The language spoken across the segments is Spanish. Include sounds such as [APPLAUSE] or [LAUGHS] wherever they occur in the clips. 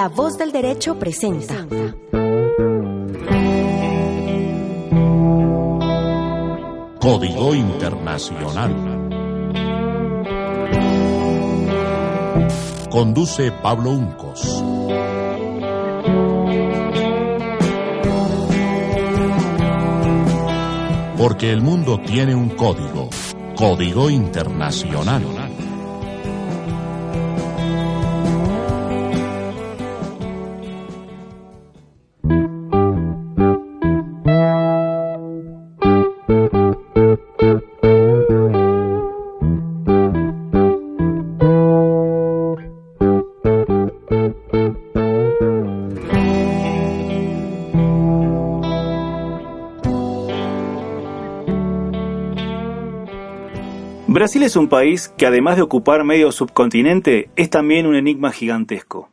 La voz del derecho presenta. Código Internacional. Conduce Pablo Uncos. Porque el mundo tiene un código. Código Internacional. Brasil es un país que además de ocupar medio subcontinente, es también un enigma gigantesco.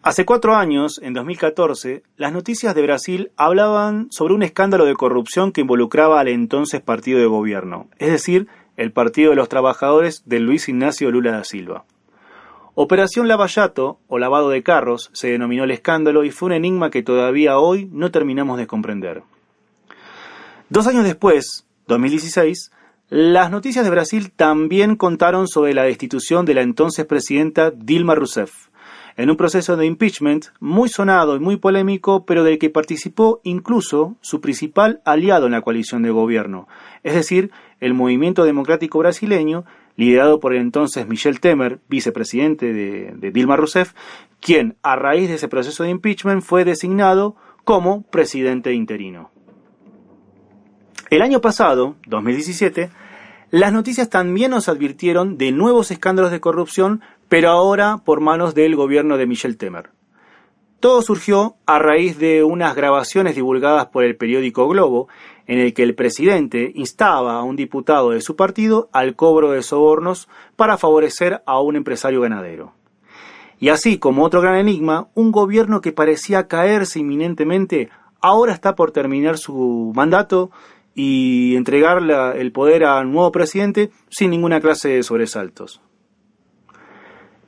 Hace cuatro años, en 2014, las noticias de Brasil hablaban sobre un escándalo de corrupción que involucraba al entonces partido de gobierno, es decir, el Partido de los Trabajadores de Luis Ignacio Lula da Silva. Operación Lavallato, o lavado de carros, se denominó el escándalo y fue un enigma que todavía hoy no terminamos de comprender. Dos años después, 2016, las noticias de Brasil también contaron sobre la destitución de la entonces presidenta Dilma Rousseff, en un proceso de impeachment muy sonado y muy polémico, pero del que participó incluso su principal aliado en la coalición de gobierno, es decir, el Movimiento Democrático Brasileño, liderado por el entonces Michel Temer, vicepresidente de, de Dilma Rousseff, quien, a raíz de ese proceso de impeachment, fue designado como presidente interino. El año pasado, 2017, las noticias también nos advirtieron de nuevos escándalos de corrupción, pero ahora por manos del gobierno de Michel Temer. Todo surgió a raíz de unas grabaciones divulgadas por el periódico Globo, en el que el presidente instaba a un diputado de su partido al cobro de sobornos para favorecer a un empresario ganadero. Y así como otro gran enigma, un gobierno que parecía caerse inminentemente ahora está por terminar su mandato y entregar el poder al nuevo presidente sin ninguna clase de sobresaltos.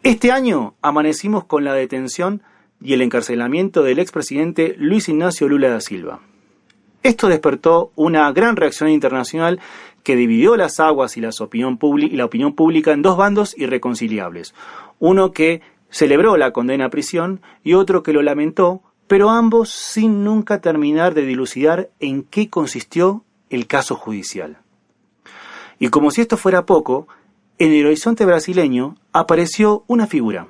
Este año amanecimos con la detención y el encarcelamiento del expresidente Luis Ignacio Lula da Silva. Esto despertó una gran reacción internacional que dividió las aguas y la opinión pública en dos bandos irreconciliables. Uno que celebró la condena a prisión y otro que lo lamentó, pero ambos sin nunca terminar de dilucidar en qué consistió el caso judicial. Y como si esto fuera poco, en el horizonte brasileño apareció una figura.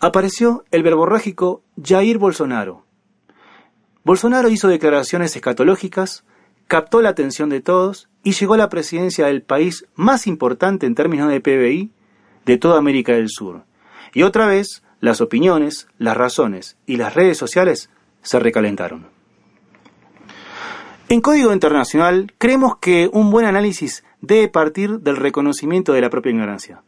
Apareció el verborrágico Jair Bolsonaro. Bolsonaro hizo declaraciones escatológicas, captó la atención de todos y llegó a la presidencia del país más importante en términos de PBI de toda América del Sur. Y otra vez, las opiniones, las razones y las redes sociales se recalentaron. En Código Internacional creemos que un buen análisis debe partir del reconocimiento de la propia ignorancia.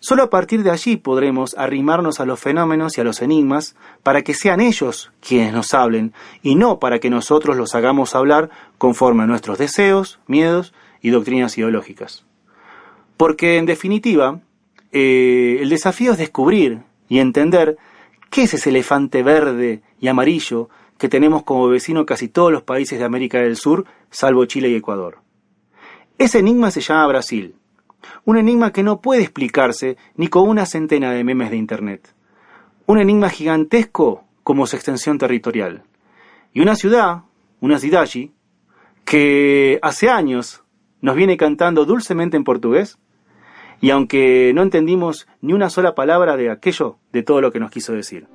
Solo a partir de allí podremos arrimarnos a los fenómenos y a los enigmas para que sean ellos quienes nos hablen y no para que nosotros los hagamos hablar conforme a nuestros deseos, miedos y doctrinas ideológicas. Porque en definitiva, eh, el desafío es descubrir y entender qué es ese elefante verde y amarillo que tenemos como vecino casi todos los países de América del Sur, salvo Chile y Ecuador. Ese enigma se llama Brasil, un enigma que no puede explicarse ni con una centena de memes de Internet, un enigma gigantesco como su extensión territorial, y una ciudad, una cidade, que hace años nos viene cantando dulcemente en portugués, y aunque no entendimos ni una sola palabra de aquello, de todo lo que nos quiso decir.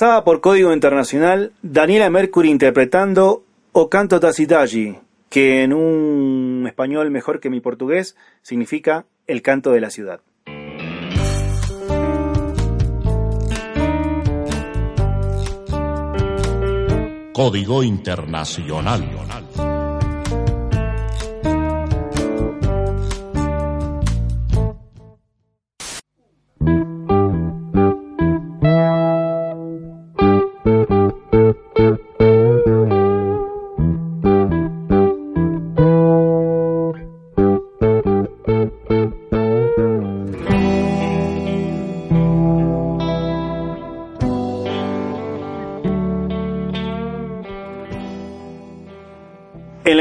Pasaba por Código Internacional Daniela Mercury interpretando O Canto da que en un español mejor que mi portugués significa El canto de la ciudad. Código Internacional.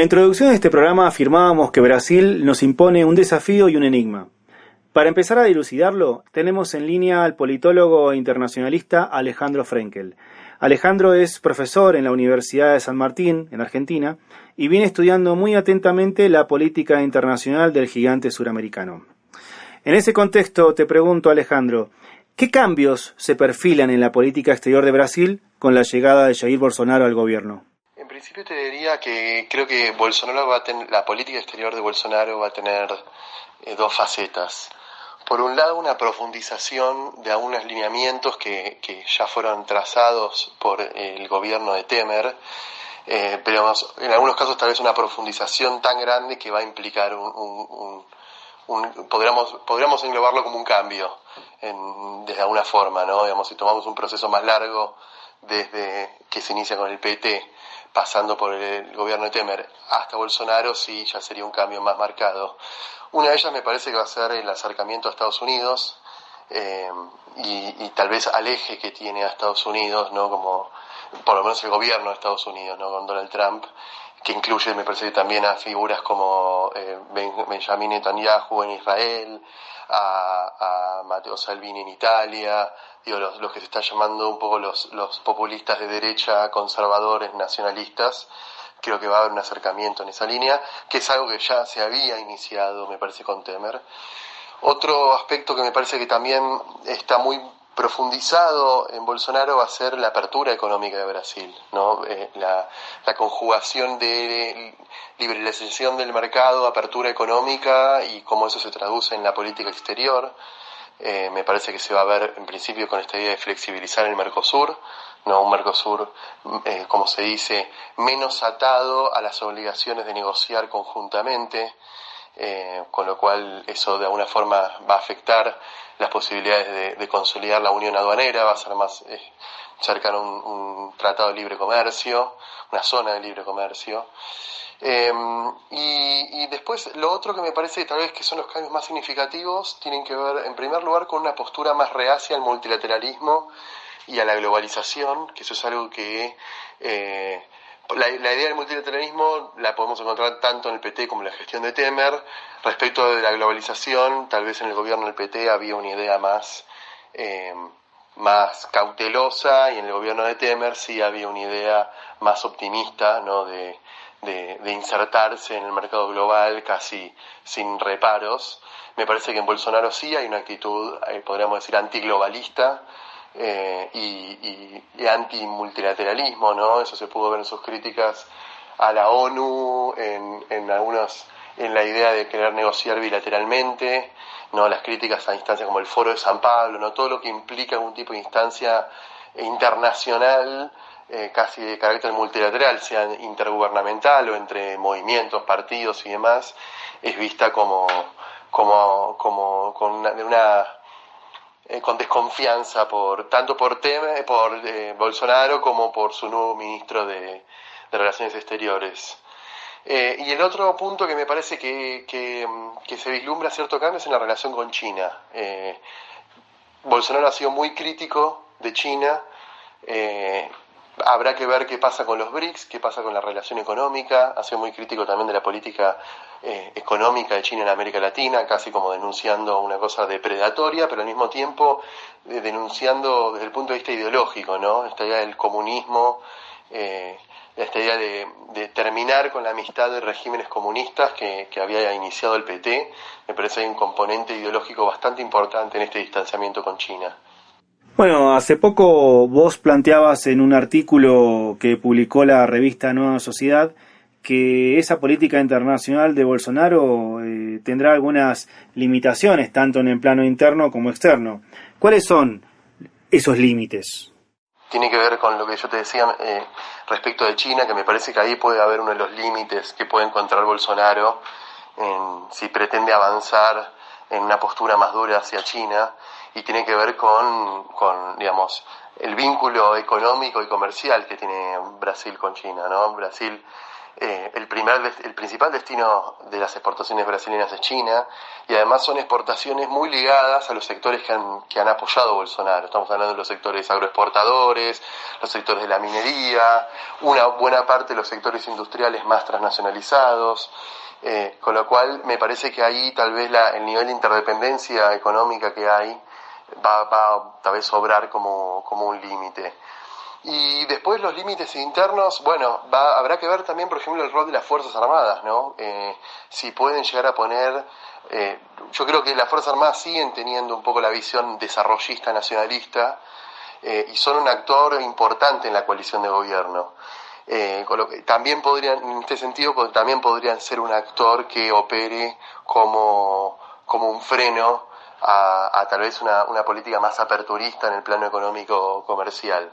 Introducción de este programa afirmábamos que Brasil nos impone un desafío y un enigma. Para empezar a dilucidarlo, tenemos en línea al politólogo e internacionalista Alejandro Frenkel. Alejandro es profesor en la Universidad de San Martín, en Argentina, y viene estudiando muy atentamente la política internacional del gigante suramericano. En ese contexto te pregunto, Alejandro, ¿qué cambios se perfilan en la política exterior de Brasil con la llegada de Jair Bolsonaro al gobierno? Principio te diría que creo que Bolsonaro va a tener, la política exterior de Bolsonaro va a tener eh, dos facetas. Por un lado, una profundización de algunos lineamientos que, ya fueron trazados por el gobierno de Temer, eh, pero en algunos casos tal vez una profundización tan grande que va a implicar un, podríamos, podríamos englobarlo como un cambio en, de alguna forma, ¿no? Digamos, si tomamos un proceso más largo desde que se inicia con el PT pasando por el gobierno de Temer hasta Bolsonaro, sí ya sería un cambio más marcado. Una de ellas me parece que va a ser el acercamiento a Estados Unidos eh, y, tal vez al eje que tiene a Estados Unidos, ¿no? Como, por lo menos el gobierno de Estados Unidos, ¿no? Con Donald Trump, que incluye, me parece también a figuras como eh, Benjamin Netanyahu en Israel, a, a Matteo Salvini en Italia, digo, los, los, que se están llamando un poco los, los populistas de derecha, conservadores, nacionalistas, creo que va a haber un acercamiento en esa línea, que es algo que ya se había iniciado, me parece, con Temer. Otro aspecto que me parece que también está muy profundizado en Bolsonaro va a ser la apertura económica de Brasil, ¿no? Eh, la, conjugación de liberalización del mercado, apertura económica y cómo eso se traduce en la política exterior. Eh, me parece que se va a ver en principio con esta idea de flexibilizar el Mercosur, ¿no? un Mercosur, eh, como se dice, menos atado a las obligaciones de negociar conjuntamente, con lo cual eso de alguna forma va a afectar las posibilidades de, consolidar la unión aduanera, va a ser más cercano a un, un tratado de libre comercio, una zona de libre comercio. Em, y, después lo otro que me parece tal vez que son los cambios más significativos tienen que ver en primer lugar con una postura más reacia al multilateralismo y a la globalización, que eso es algo que eh, la, idea del multilateralismo la podemos encontrar tanto en el PT como en la gestión de Temer. Respecto de la globalización, tal vez en el gobierno del PT había una idea más, eh, más cautelosa y en el gobierno de Temer sí había una idea más optimista ¿no? de, de, insertarse en el mercado global casi sin reparos. Me parece que en Bolsonaro sí hay una actitud, eh, podríamos decir, antiglobalista eh, y, y, anti-multilateralismo, ¿no? Eso se pudo ver en sus críticas a la ONU, en, en algunos en la idea de querer negociar bilateralmente, no las críticas a instancias como el Foro de San Pablo, no todo lo que implica algún tipo de instancia internacional eh, casi de carácter multilateral, sea intergubernamental o entre movimientos, partidos y demás, es vista como, como, como con una, eh, con desconfianza por tanto por Teme, por eh, Bolsonaro como por su nuevo ministro de, Relaciones Exteriores. y el otro punto que me parece que, que, que, se vislumbra cierto cambio es en la relación con China. Bolsonaro ha sido muy crítico de China, Habrá que ver qué pasa con los BRICS, qué pasa con la relación económica. Ha sido muy crítico también de la política eh, económica de China en América Latina, casi como denunciando una cosa depredatoria, pero al mismo tiempo eh, denunciando desde el punto de vista ideológico, ¿no? Esta idea del comunismo, eh, esta idea de, terminar con la amistad de regímenes comunistas que, que había iniciado el PT. Me parece que hay un componente ideológico bastante importante en este distanciamiento con China. Bueno, hace poco vos planteabas en un artículo que publicó la revista Nueva Sociedad que esa política internacional de Bolsonaro eh, tendrá algunas limitaciones, tanto en el plano interno como externo. ¿Cuáles son esos límites? Tiene que ver con lo que yo te decía eh, respecto de China, que me parece que ahí puede haber uno de los límites que puede encontrar Bolsonaro en, si pretende avanzar en una postura más dura hacia China y tiene que ver con, con digamos, el vínculo económico y comercial que tiene Brasil con China, ¿no? Brasil eh, el, primer, el principal destino de las exportaciones brasileñas es China y además son exportaciones muy ligadas a los sectores que han, que han apoyado Bolsonaro. Estamos hablando de los sectores agroexportadores, los sectores de la minería, una buena parte de los sectores industriales más transnacionalizados. Eh, con lo cual me parece que ahí tal vez la, el nivel de interdependencia económica que hay va, va tal vez sobrar como, como un límite. Y después los límites internos, bueno, va, habrá que ver también, por ejemplo, el rol de las Fuerzas Armadas, ¿no? Eh, si pueden llegar a poner, eh, yo creo que las Fuerzas Armadas siguen teniendo un poco la visión desarrollista, nacionalista, eh, y son un actor importante en la coalición de gobierno. también podrían, en este sentido, también podrían ser un actor que opere como, como un freno a, a tal vez una, una política más aperturista en el plano económico comercial.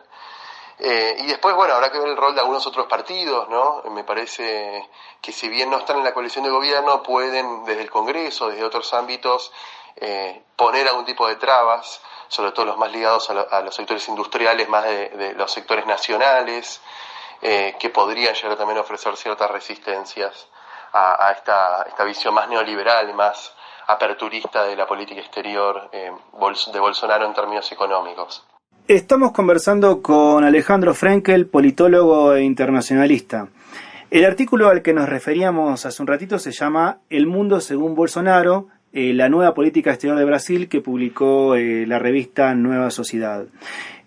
Eh, y después, bueno, habrá que ver el rol de algunos otros partidos, ¿no? Me parece que si bien no están en la coalición de gobierno, pueden desde el Congreso, desde otros ámbitos, eh, poner algún tipo de trabas, sobre todo los más ligados a, los sectores industriales, más de, los sectores nacionales, eh, que podrían llegar también a ofrecer ciertas resistencias a, esta, esta, visión más neoliberal y más aperturista de la política exterior de Bolsonaro en términos económicos. Estamos conversando con Alejandro Frenkel, politólogo e internacionalista. El artículo al que nos referíamos hace un ratito se llama El mundo según Bolsonaro, eh, la nueva política exterior de Brasil que publicó eh, la revista Nueva Sociedad.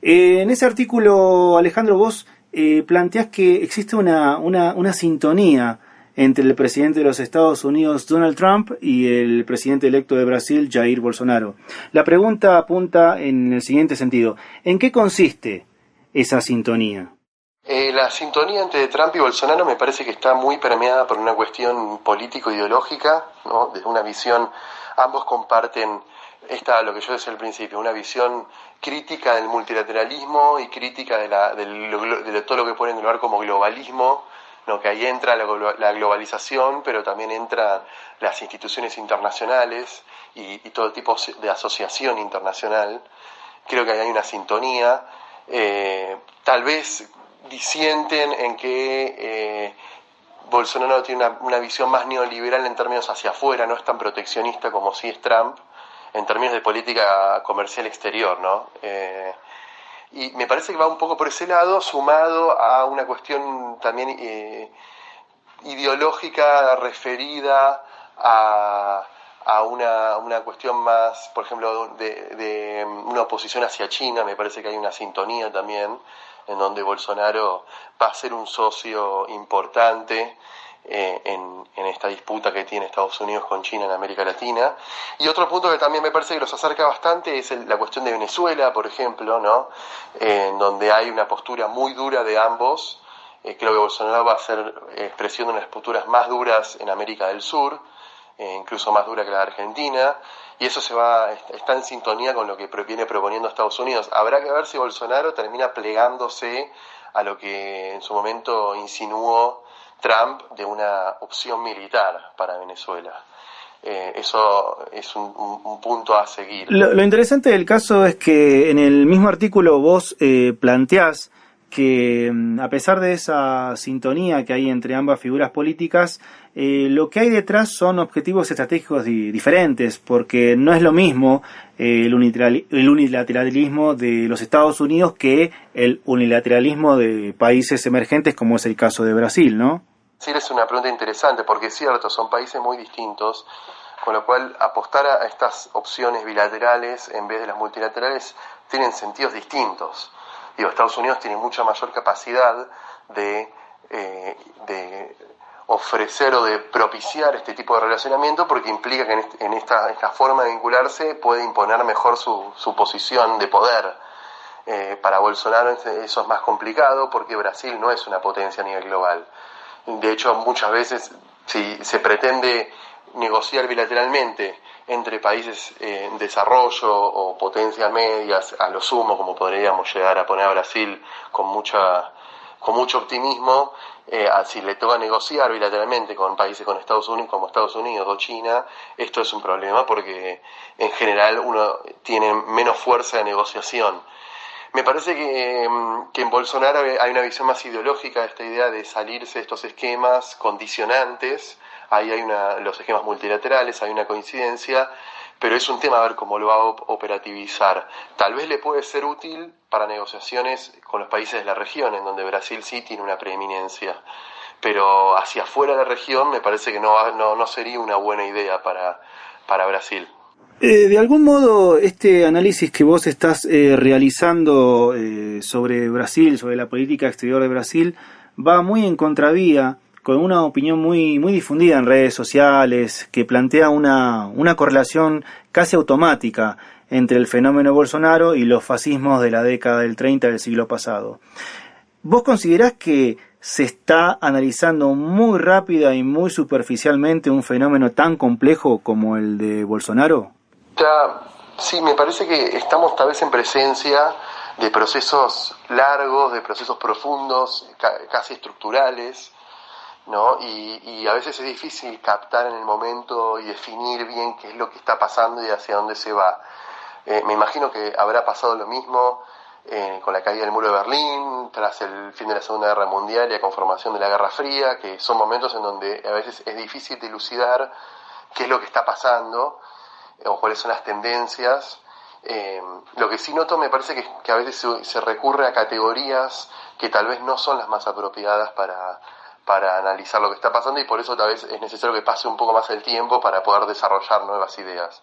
Eh, en ese artículo, Alejandro, vos planteás que existe una, una sintonía entre el presidente de los Estados Unidos, Donald Trump, y el presidente electo de Brasil, Jair Bolsonaro. La pregunta apunta en el siguiente sentido. ¿En qué consiste esa sintonía? Eh, la sintonía entre Trump y Bolsonaro me parece que está muy permeada por una cuestión político-ideológica, ¿no? desde una visión, ambos comparten esta, lo que yo decía al principio, una visión crítica del multilateralismo y crítica de, la, de todo lo que pueden lugar como globalismo, que ahí entra la, globalización, pero también entran las instituciones internacionales y, todo tipo de asociación internacional. Creo que ahí hay una sintonía. Eh, tal vez disienten en que eh, Bolsonaro tiene una, visión más neoliberal en términos hacia afuera, no es tan proteccionista como si es Trump, en términos de política comercial exterior, ¿no? Eh, y me parece que va un poco por ese lado, sumado a una cuestión también eh, ideológica referida a, a una, una, cuestión más, por ejemplo, de, de, una oposición hacia China, me parece que hay una sintonía también, en donde Bolsonaro va a ser un socio importante eh, en, esta disputa que tiene Estados Unidos con China en América Latina. Y otro punto que también me parece que los acerca bastante es la cuestión de Venezuela, por ejemplo, ¿no? en donde hay una postura muy dura de ambos. Eh, creo que Bolsonaro va a ser expresión de unas posturas más duras en América del Sur, eh, incluso más dura que la de Argentina, y eso se va, está en sintonía con lo que viene proponiendo Estados Unidos. Habrá que ver si Bolsonaro termina plegándose a lo que en su momento insinuó Trump de una opción militar para Venezuela. Eh, eso es un, punto a seguir. Lo, interesante del caso es que en el mismo artículo vos eh, planteás que mm, a pesar de esa sintonía que hay entre ambas figuras políticas, eh, lo que hay detrás son objetivos estratégicos diferentes, porque no es lo mismo el, el, unilateralismo de los Estados Unidos que el unilateralismo de países emergentes, como es el caso de Brasil, ¿no? Sí, es una pregunta interesante porque es cierto, son países muy distintos, con lo cual apostar a estas opciones bilaterales en vez de las multilaterales tienen sentidos distintos. Digo, Estados Unidos tiene mucha mayor capacidad de, eh, de ofrecer o de propiciar este tipo de relacionamiento porque implica que en, esta, esta, forma de vincularse puede imponer mejor su, su posición de poder Eh, para Bolsonaro eso es más complicado porque Brasil no es una potencia a nivel global. De hecho, muchas veces si se pretende negociar bilateralmente entre países en desarrollo o potencias medias, a lo sumo, como podríamos llegar a poner a Brasil con mucha con mucho optimismo, eh, si le toca negociar bilateralmente con países con Estados Unidos, como Estados Unidos o China, esto es un problema porque en general uno tiene menos fuerza de negociación. Me parece que, mm, que en Bolsonaro hay una visión más ideológica de esta idea de salirse de estos esquemas condicionantes. Ahí hay una, los esquemas multilaterales, hay una coincidencia, pero es un tema a ver cómo lo va a operativizar. Tal vez le puede ser útil para negociaciones con los países de la región, en donde Brasil sí tiene una preeminencia, pero hacia afuera de la región me parece que no, no, no sería una buena idea para, para Brasil. Eh, de algún modo, este análisis que vos estás eh, realizando eh, sobre Brasil, sobre la política exterior de Brasil, va muy en contravía con una opinión muy, muy difundida en redes sociales que plantea una, una correlación casi automática entre el fenómeno Bolsonaro y los fascismos de la década del 30 del siglo pasado. ¿Vos considerás que se está analizando muy rápida y muy superficialmente un fenómeno tan complejo como el de Bolsonaro? Sí, me parece que estamos tal vez en presencia de procesos largos, de procesos profundos, casi estructurales, ¿no? Y, a veces es difícil captar en el momento y definir bien qué es lo que está pasando y hacia dónde se va. Eh, me imagino que habrá pasado lo mismo eh, con la caída del muro de Berlín, tras el fin de la Segunda Guerra Mundial y la conformación de la Guerra Fría, que son momentos en donde a veces es difícil dilucidar qué es lo que está pasando o cuáles son las tendencias. Eh, lo que sí noto me parece que, a veces se, recurre a categorías que tal vez no son las más apropiadas para, para analizar lo que está pasando y por eso tal vez es necesario que pase un poco más el tiempo para poder desarrollar nuevas ideas.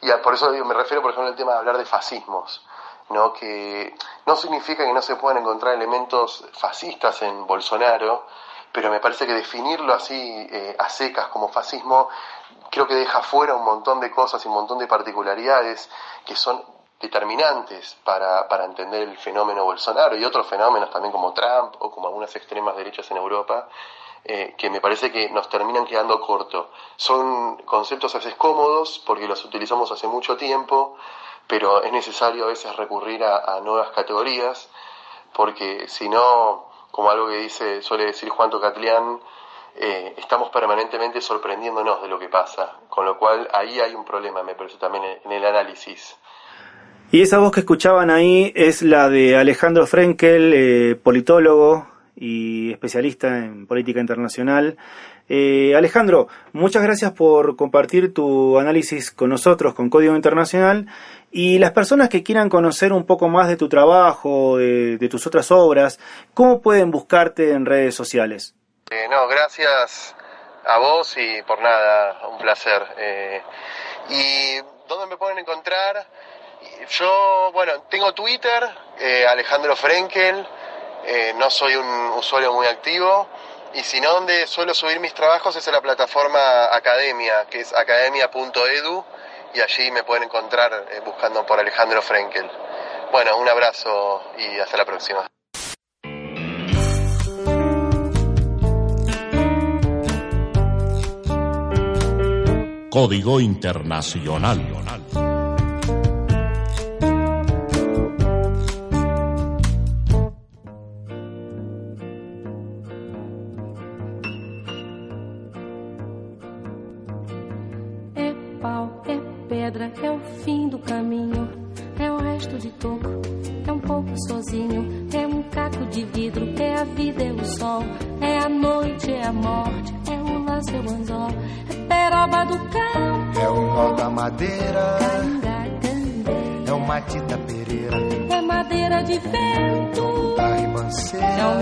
Y por eso me refiero, por ejemplo, al tema de hablar de fascismos, ¿no? que no significa que no se puedan encontrar elementos fascistas en Bolsonaro, pero me parece que definirlo así eh, a secas como fascismo creo que deja fuera un montón de cosas y un montón de particularidades que son determinantes para, para entender el fenómeno Bolsonaro y otros fenómenos también como Trump o como algunas extremas derechas en Europa, eh, que me parece que nos terminan quedando corto. Son conceptos a veces cómodos porque los utilizamos hace mucho tiempo, pero es necesario a veces recurrir a, nuevas categorías, porque si no, como algo que dice, suele decir Juan Tocatlián, eh, estamos permanentemente sorprendiéndonos de lo que pasa, con lo cual ahí hay un problema, me parece también en el análisis. Y esa voz que escuchaban ahí es la de Alejandro Frenkel, eh, politólogo y especialista en política internacional. Eh, Alejandro, muchas gracias por compartir tu análisis con nosotros, con Código Internacional. Y las personas que quieran conocer un poco más de tu trabajo, de tus otras obras, ¿cómo pueden buscarte en redes sociales? Eh, no, gracias a vos y por nada, un placer. Eh, ¿Y dónde me pueden encontrar? Yo, bueno, tengo Twitter, eh, Alejandro Frenkel, no soy un usuario muy activo. Y si no, donde suelo subir mis trabajos es en la plataforma Academia, que es academia.edu, y allí me pueden encontrar buscando por Alejandro Frenkel. Bueno, un abrazo y hasta la próxima. Código Internacional.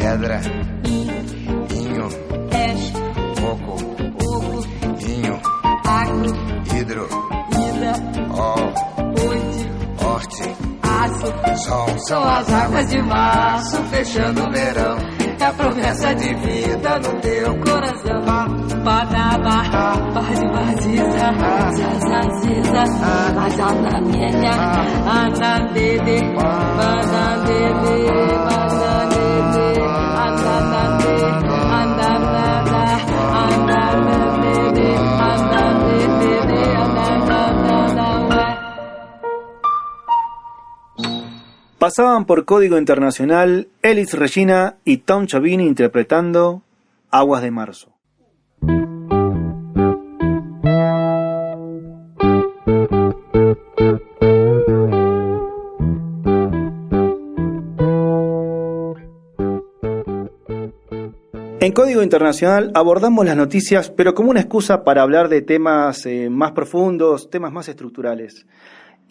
Pedra. in, Inho. és, Coco. oco, Inho. agro, Hidro. ida, Ó. oite, Horte. aço. Sol. São as águas de março fechando o verão. É a promessa de vida no teu coração. Badaba, bade badiza, zazaziza, azanamienya, anandede, banandede, banandede, Pasaban por Código Internacional Elis Regina y Tom Chavini interpretando Aguas de Marzo. En Código Internacional abordamos las noticias, pero como una excusa para hablar de temas eh, más profundos, temas más estructurales.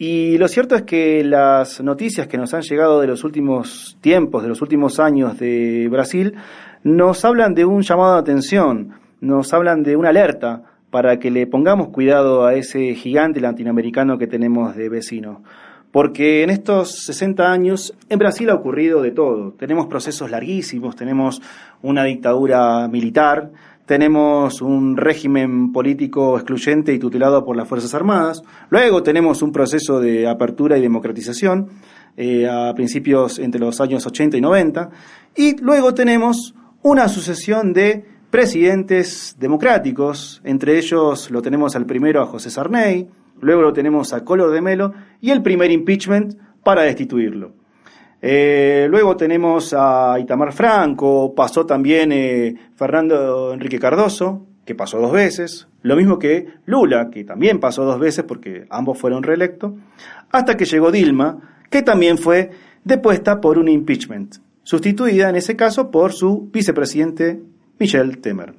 Y lo cierto es que las noticias que nos han llegado de los últimos tiempos, de los últimos años de Brasil, nos hablan de un llamado de atención, nos hablan de una alerta para que le pongamos cuidado a ese gigante latinoamericano que tenemos de vecino. Porque en estos 60 años en Brasil ha ocurrido de todo. Tenemos procesos larguísimos, tenemos una dictadura militar, tenemos un régimen político excluyente y tutelado por las Fuerzas Armadas, luego tenemos un proceso de apertura y democratización eh, a principios entre los años 80 y 90, y luego tenemos una sucesión de presidentes democráticos, entre ellos lo tenemos al primero a José Sarney, luego lo tenemos a Collor de Melo y el primer impeachment para destituirlo. Eh, luego tenemos a Itamar Franco, pasó también eh, Fernando Enrique Cardoso, que pasó dos veces, lo mismo que Lula, que también pasó dos veces porque ambos fueron reelectos, hasta que llegó Dilma, que también fue depuesta por un impeachment, sustituida en ese caso por su vicepresidente Michel Temer.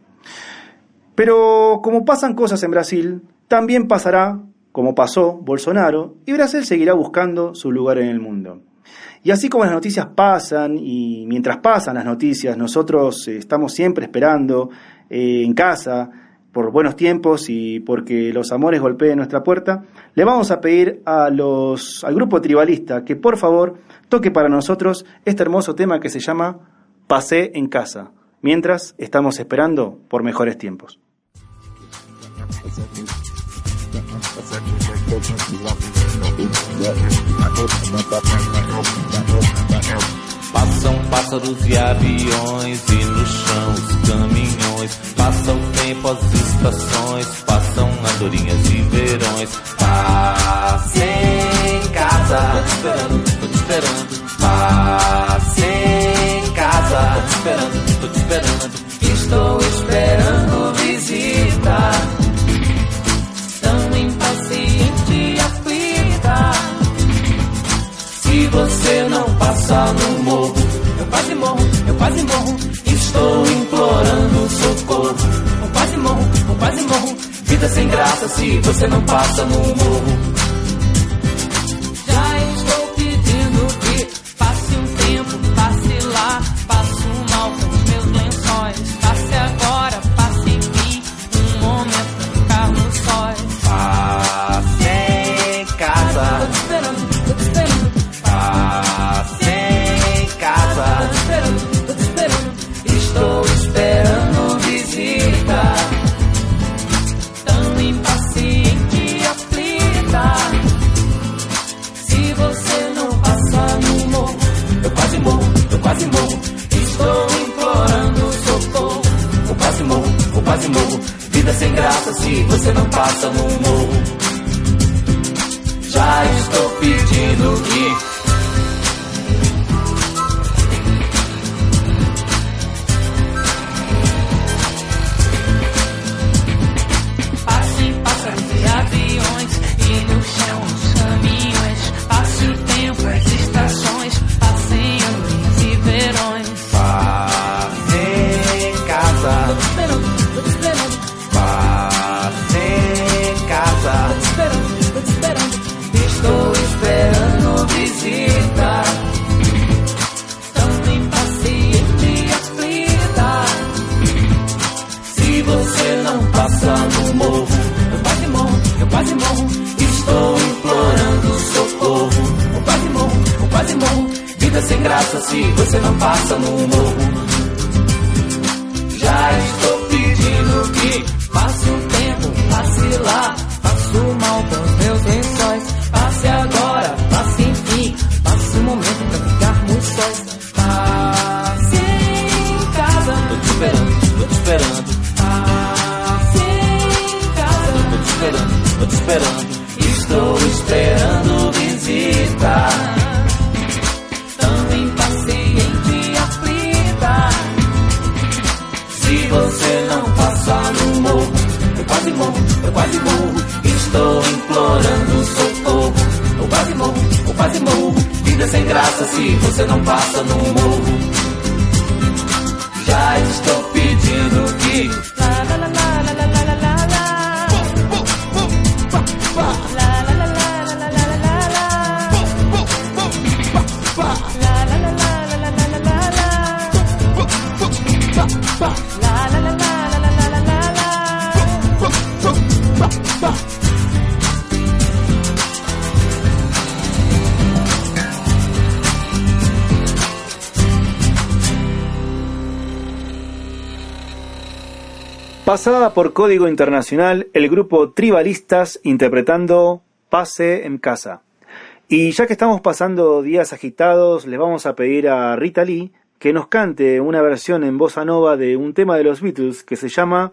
Pero como pasan cosas en Brasil, también pasará, como pasó Bolsonaro, y Brasil seguirá buscando su lugar en el mundo. Y así como las noticias pasan y mientras pasan las noticias, nosotros eh, estamos siempre esperando eh, en casa por buenos tiempos y porque los amores golpeen nuestra puerta, le vamos a pedir a los, al grupo tribalista que por favor toque para nosotros este hermoso tema que se llama Pasé en casa, mientras estamos esperando por mejores tiempos. [LAUGHS] Passam pássaros e aviões e no chão os caminhões. Passa o tempo, as estações, passa passam andorinhas e verões. Passe em casa, tô te esperando, tô te esperando. Passe em casa, tô te esperando, tô te esperando. Estou esperando visita. No morro, eu quase morro, eu quase morro. Estou implorando socorro. Eu quase morro, eu quase morro. Vida sem graça se você não passa no morro. Graça se você não passa no morro. Já estou pedindo que passe um tempo, passe lá, passe o mal com os meus lençóis. Passe agora, passe enfim, passe um momento pra ficarmos sós. Passe em casa, tô te esperando, tô te esperando. Passe em casa, tô te esperando, tô te esperando. Morro, eu quase morro. Estou implorando socorro. Eu quase morro, eu quase morro. Vida sem graça se você não passa no morro. Já estou pedindo que. Pasada por Código Internacional, el grupo Tribalistas interpretando Pase en Casa. Y ya que estamos pasando días agitados, le vamos a pedir a Rita Lee que nos cante una versión en bossa nova de un tema de los Beatles que se llama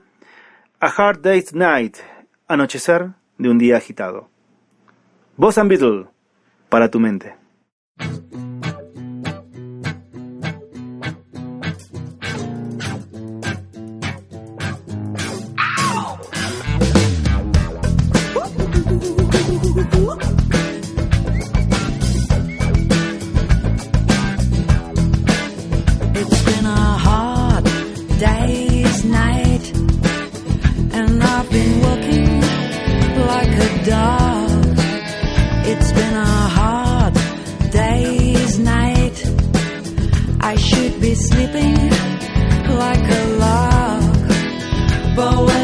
A Hard Day's Night, Anochecer de un día agitado. Bossa and Beatle, para tu mente. Oh.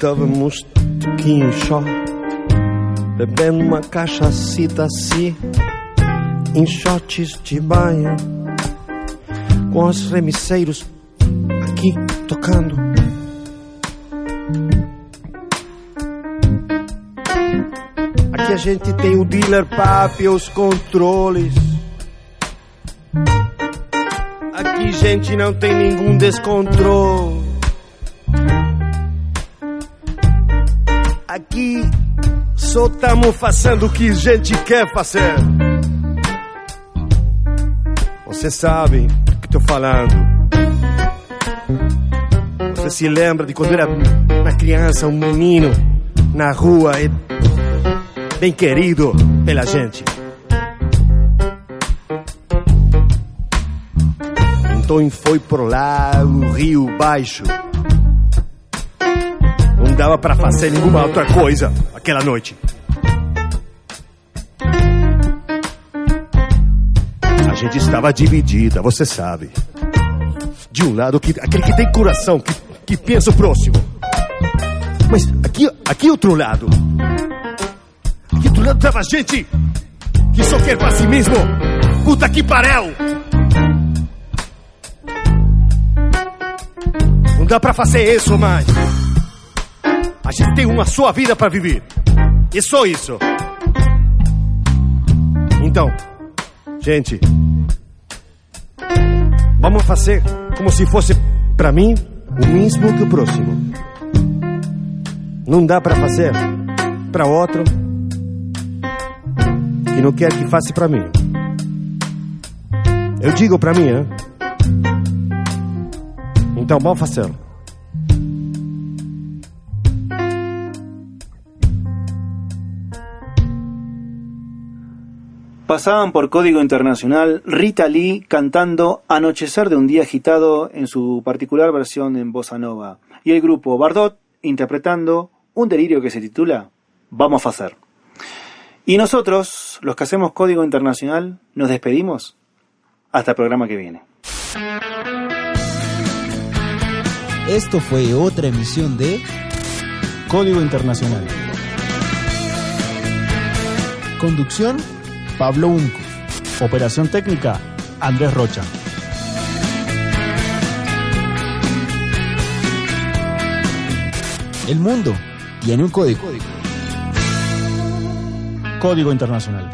Estávamos Xó, bebendo uma cachacita assim, em shots de banho, com os remisseiros aqui tocando. Aqui a gente tem o dealer pap e os controles. Aqui gente não tem nenhum descontrole. Só estamos fazendo o que a gente quer fazer. Você sabe do que estou falando. Você se lembra de quando era uma criança, um menino, na rua, e bem querido pela gente. Então foi por lá, o rio baixo. Não dava para fazer nenhuma outra coisa aquela noite. A gente estava dividida, você sabe. De um lado, que, aquele que tem coração, que, que pensa o próximo. Mas aqui, aqui outro lado. Aqui outro lado tava gente que só quer pra si mesmo. Puta que pariu! dá pra fazer isso mais. A gente tem uma só vida pra viver. E só isso. Então, gente, vamos fazer como se fosse pra mim o mesmo que o próximo. Não dá pra fazer pra outro que não quer que faça pra mim. Eu digo pra mim, hein? Então vamos fazer. Pasaban por Código Internacional Rita Lee cantando Anochecer de un día agitado en su particular versión en bossa nova y el grupo Bardot interpretando un delirio que se titula Vamos a hacer. Y nosotros, los que hacemos Código Internacional, nos despedimos hasta el programa que viene. Esto fue otra emisión de Código Internacional. Conducción, Pablo Uncos. Operación técnica, Andrés Rocha. El mundo tiene un código. Código Internacional.